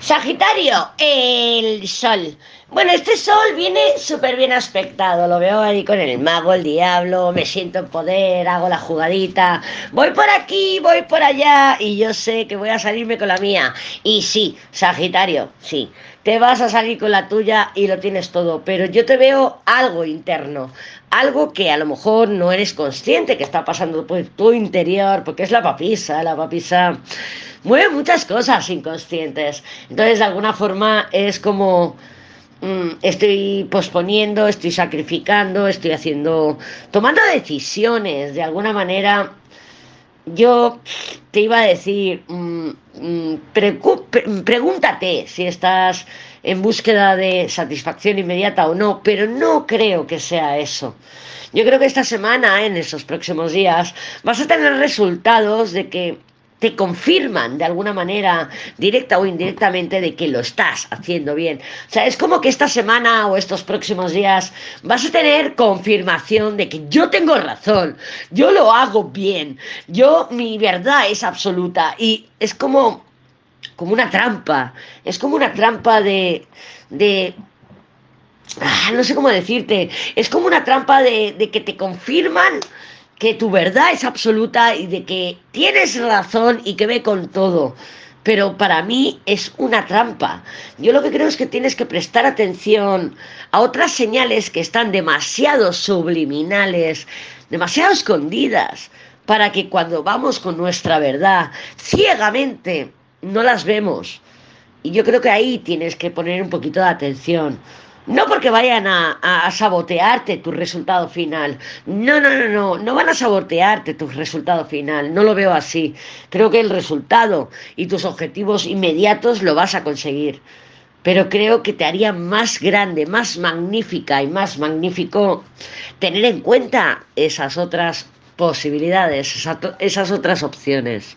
Sagitario, el sol. Bueno, este sol viene súper bien aspectado. Lo veo ahí con el mago, el diablo. Me siento en poder, hago la jugadita. Voy por aquí, voy por allá. Y yo sé que voy a salirme con la mía. Y sí, Sagitario, sí. Te vas a salir con la tuya y lo tienes todo. Pero yo te veo algo interno. Algo que a lo mejor no eres consciente que está pasando por tu interior. Porque es la papisa, la papisa mueve muchas cosas inconscientes. Entonces, de alguna forma, es como mm, estoy posponiendo, estoy sacrificando, estoy haciendo, tomando decisiones, de alguna manera. Yo te iba a decir, mm, pregúntate si estás en búsqueda de satisfacción inmediata o no, pero no creo que sea eso. Yo creo que esta semana, en esos próximos días, vas a tener resultados de que te confirman de alguna manera, directa o indirectamente, de que lo estás haciendo bien. O sea, es como que esta semana o estos próximos días vas a tener confirmación de que yo tengo razón, yo lo hago bien, yo mi verdad es absoluta y es como, como una trampa, es como una trampa de... de ah, no sé cómo decirte, es como una trampa de, de que te confirman que tu verdad es absoluta y de que tienes razón y que ve con todo. Pero para mí es una trampa. Yo lo que creo es que tienes que prestar atención a otras señales que están demasiado subliminales, demasiado escondidas, para que cuando vamos con nuestra verdad ciegamente no las vemos. Y yo creo que ahí tienes que poner un poquito de atención. No porque vayan a, sabotearte tu resultado final. No, no, no, no. No van a sabotearte tu resultado final. No lo veo así. Creo que el resultado y tus objetivos inmediatos lo vas a conseguir. Pero creo que te haría más grande, más magnífica y más magnífico tener en cuenta esas otras posibilidades, esas otras opciones.